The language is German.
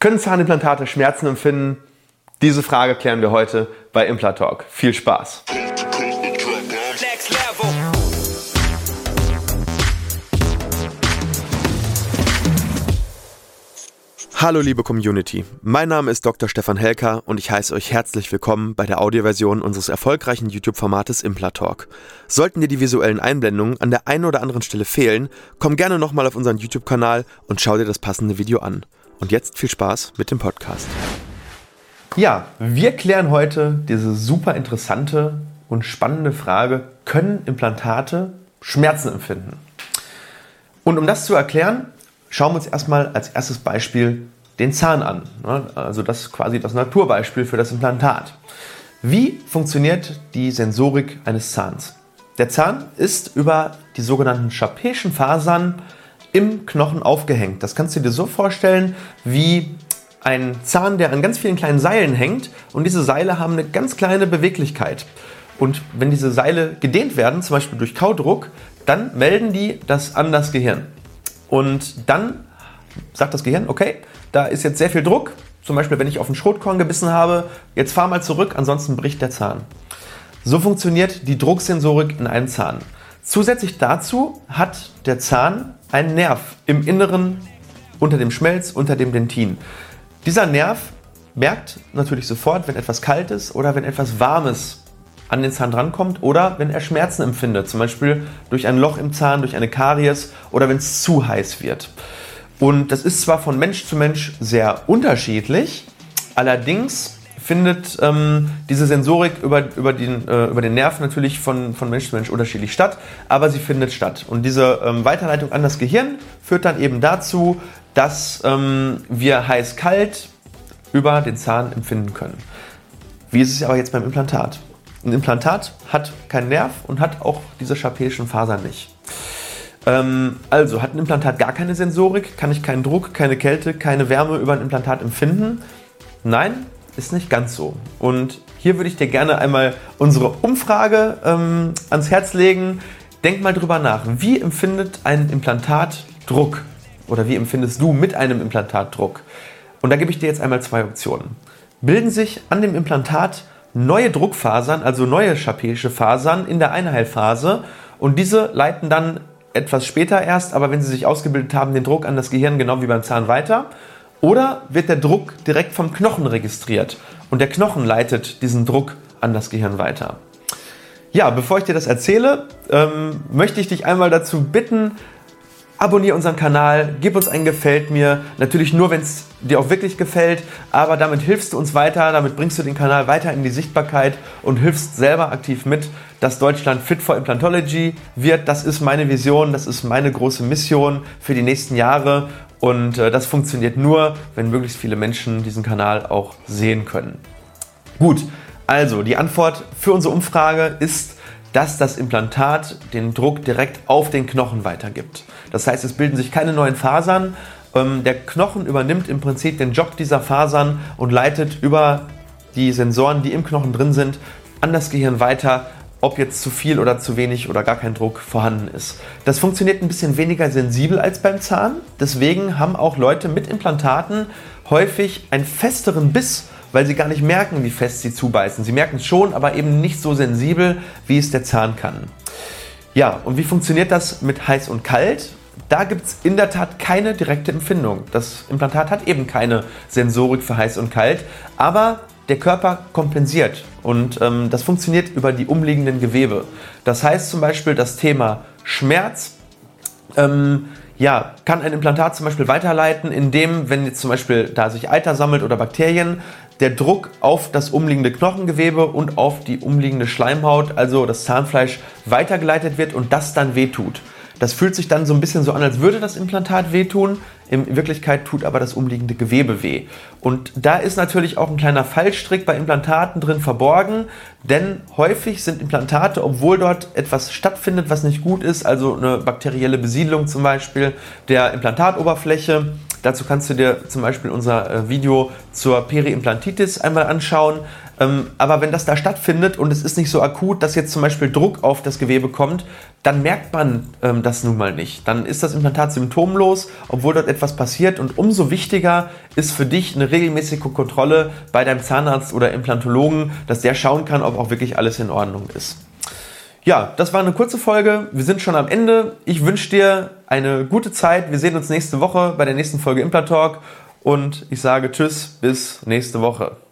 Können Zahnimplantate Schmerzen empfinden? Diese Frage klären wir heute bei Implatalk. Viel Spaß! Hallo liebe Community, mein Name ist Dr. Stefan Helker und ich heiße euch herzlich willkommen bei der Audioversion unseres erfolgreichen YouTube-Formates Implatalk. Sollten dir die visuellen Einblendungen an der einen oder anderen Stelle fehlen, komm gerne nochmal auf unseren YouTube-Kanal und schau dir das passende Video an. Und jetzt viel Spaß mit dem Podcast. Ja, wir klären heute diese super interessante und spannende Frage, können Implantate Schmerzen empfinden? Und um das zu erklären, schauen wir uns erstmal als erstes Beispiel den Zahn an. Also das ist quasi das Naturbeispiel für das Implantat. Wie funktioniert die Sensorik eines Zahns? Der Zahn ist über die sogenannten Schapéischen Fasern im Knochen aufgehängt. Das kannst du dir so vorstellen wie ein Zahn, der an ganz vielen kleinen Seilen hängt und diese Seile haben eine ganz kleine Beweglichkeit. Und wenn diese Seile gedehnt werden, zum Beispiel durch Kaudruck, dann melden die das an das Gehirn. Und dann sagt das Gehirn, okay, da ist jetzt sehr viel Druck, zum Beispiel wenn ich auf ein Schrotkorn gebissen habe, jetzt fahr mal zurück, ansonsten bricht der Zahn. So funktioniert die Drucksensorik in einem Zahn. Zusätzlich dazu hat der Zahn einen Nerv im Inneren unter dem Schmelz, unter dem Dentin. Dieser Nerv merkt natürlich sofort, wenn etwas Kaltes oder wenn etwas Warmes an den Zahn drankommt oder wenn er Schmerzen empfindet, zum Beispiel durch ein Loch im Zahn, durch eine Karies oder wenn es zu heiß wird. Und das ist zwar von Mensch zu Mensch sehr unterschiedlich, allerdings findet ähm, diese Sensorik über, über, den, äh, über den Nerv natürlich von, von Mensch zu Mensch unterschiedlich statt, aber sie findet statt. Und diese ähm, Weiterleitung an das Gehirn führt dann eben dazu, dass ähm, wir heiß-kalt über den Zahn empfinden können. Wie ist es aber jetzt beim Implantat? Ein Implantat hat keinen Nerv und hat auch diese schapéischen Fasern nicht. Ähm, also hat ein Implantat gar keine Sensorik, kann ich keinen Druck, keine Kälte, keine Wärme über ein Implantat empfinden? Nein, ist nicht ganz so. Und hier würde ich dir gerne einmal unsere Umfrage ähm, ans Herz legen. Denk mal drüber nach. Wie empfindet ein Implantat Druck? Oder wie empfindest du mit einem Implantat Druck? Und da gebe ich dir jetzt einmal zwei Optionen. Bilden sich an dem Implantat neue Druckfasern, also neue schapéische Fasern in der Einheilphase und diese leiten dann etwas später erst, aber wenn sie sich ausgebildet haben, den Druck an das Gehirn genau wie beim Zahn weiter. Oder wird der Druck direkt vom Knochen registriert und der Knochen leitet diesen Druck an das Gehirn weiter. Ja, bevor ich dir das erzähle, ähm, möchte ich dich einmal dazu bitten, abonniere unseren Kanal, gib uns ein Gefällt mir. Natürlich nur, wenn es dir auch wirklich gefällt, aber damit hilfst du uns weiter, damit bringst du den Kanal weiter in die Sichtbarkeit und hilfst selber aktiv mit, dass Deutschland fit for Implantology wird. Das ist meine Vision, das ist meine große Mission für die nächsten Jahre und äh, das funktioniert nur, wenn möglichst viele Menschen diesen Kanal auch sehen können. Gut, also die Antwort für unsere Umfrage ist, dass das Implantat den Druck direkt auf den Knochen weitergibt. Das heißt, es bilden sich keine neuen Fasern. Ähm, der Knochen übernimmt im Prinzip den Job dieser Fasern und leitet über die Sensoren, die im Knochen drin sind, an das Gehirn weiter, ob jetzt zu viel oder zu wenig oder gar kein Druck vorhanden ist. Das funktioniert ein bisschen weniger sensibel als beim Zahn. Deswegen haben auch Leute mit Implantaten häufig einen festeren Biss, weil sie gar nicht merken, wie fest sie zubeißen. Sie merken es schon, aber eben nicht so sensibel, wie es der Zahn kann. Ja, und wie funktioniert das mit heiß und kalt? Da gibt es in der Tat keine direkte Empfindung. Das Implantat hat eben keine Sensorik für heiß und kalt, aber der Körper kompensiert und ähm, das funktioniert über die umliegenden Gewebe. Das heißt zum Beispiel das Thema Schmerz. Ähm, ja, kann ein Implantat zum Beispiel weiterleiten, indem, wenn jetzt zum Beispiel da sich Eiter sammelt oder Bakterien, der Druck auf das umliegende Knochengewebe und auf die umliegende Schleimhaut, also das Zahnfleisch, weitergeleitet wird und das dann wehtut. Das fühlt sich dann so ein bisschen so an, als würde das Implantat wehtun. In Wirklichkeit tut aber das umliegende Gewebe weh. Und da ist natürlich auch ein kleiner Fallstrick bei Implantaten drin verborgen, denn häufig sind Implantate, obwohl dort etwas stattfindet, was nicht gut ist, also eine bakterielle Besiedlung zum Beispiel der Implantatoberfläche, Dazu kannst du dir zum Beispiel unser äh, Video zur Periimplantitis einmal anschauen. Ähm, aber wenn das da stattfindet und es ist nicht so akut, dass jetzt zum Beispiel Druck auf das Gewebe kommt, dann merkt man ähm, das nun mal nicht. Dann ist das Implantat symptomlos, obwohl dort etwas passiert. Und umso wichtiger ist für dich eine regelmäßige Kontrolle bei deinem Zahnarzt oder Implantologen, dass der schauen kann, ob auch wirklich alles in Ordnung ist. Ja, das war eine kurze Folge. Wir sind schon am Ende. Ich wünsche dir eine gute Zeit. Wir sehen uns nächste Woche bei der nächsten Folge Implantalk. Und ich sage Tschüss, bis nächste Woche.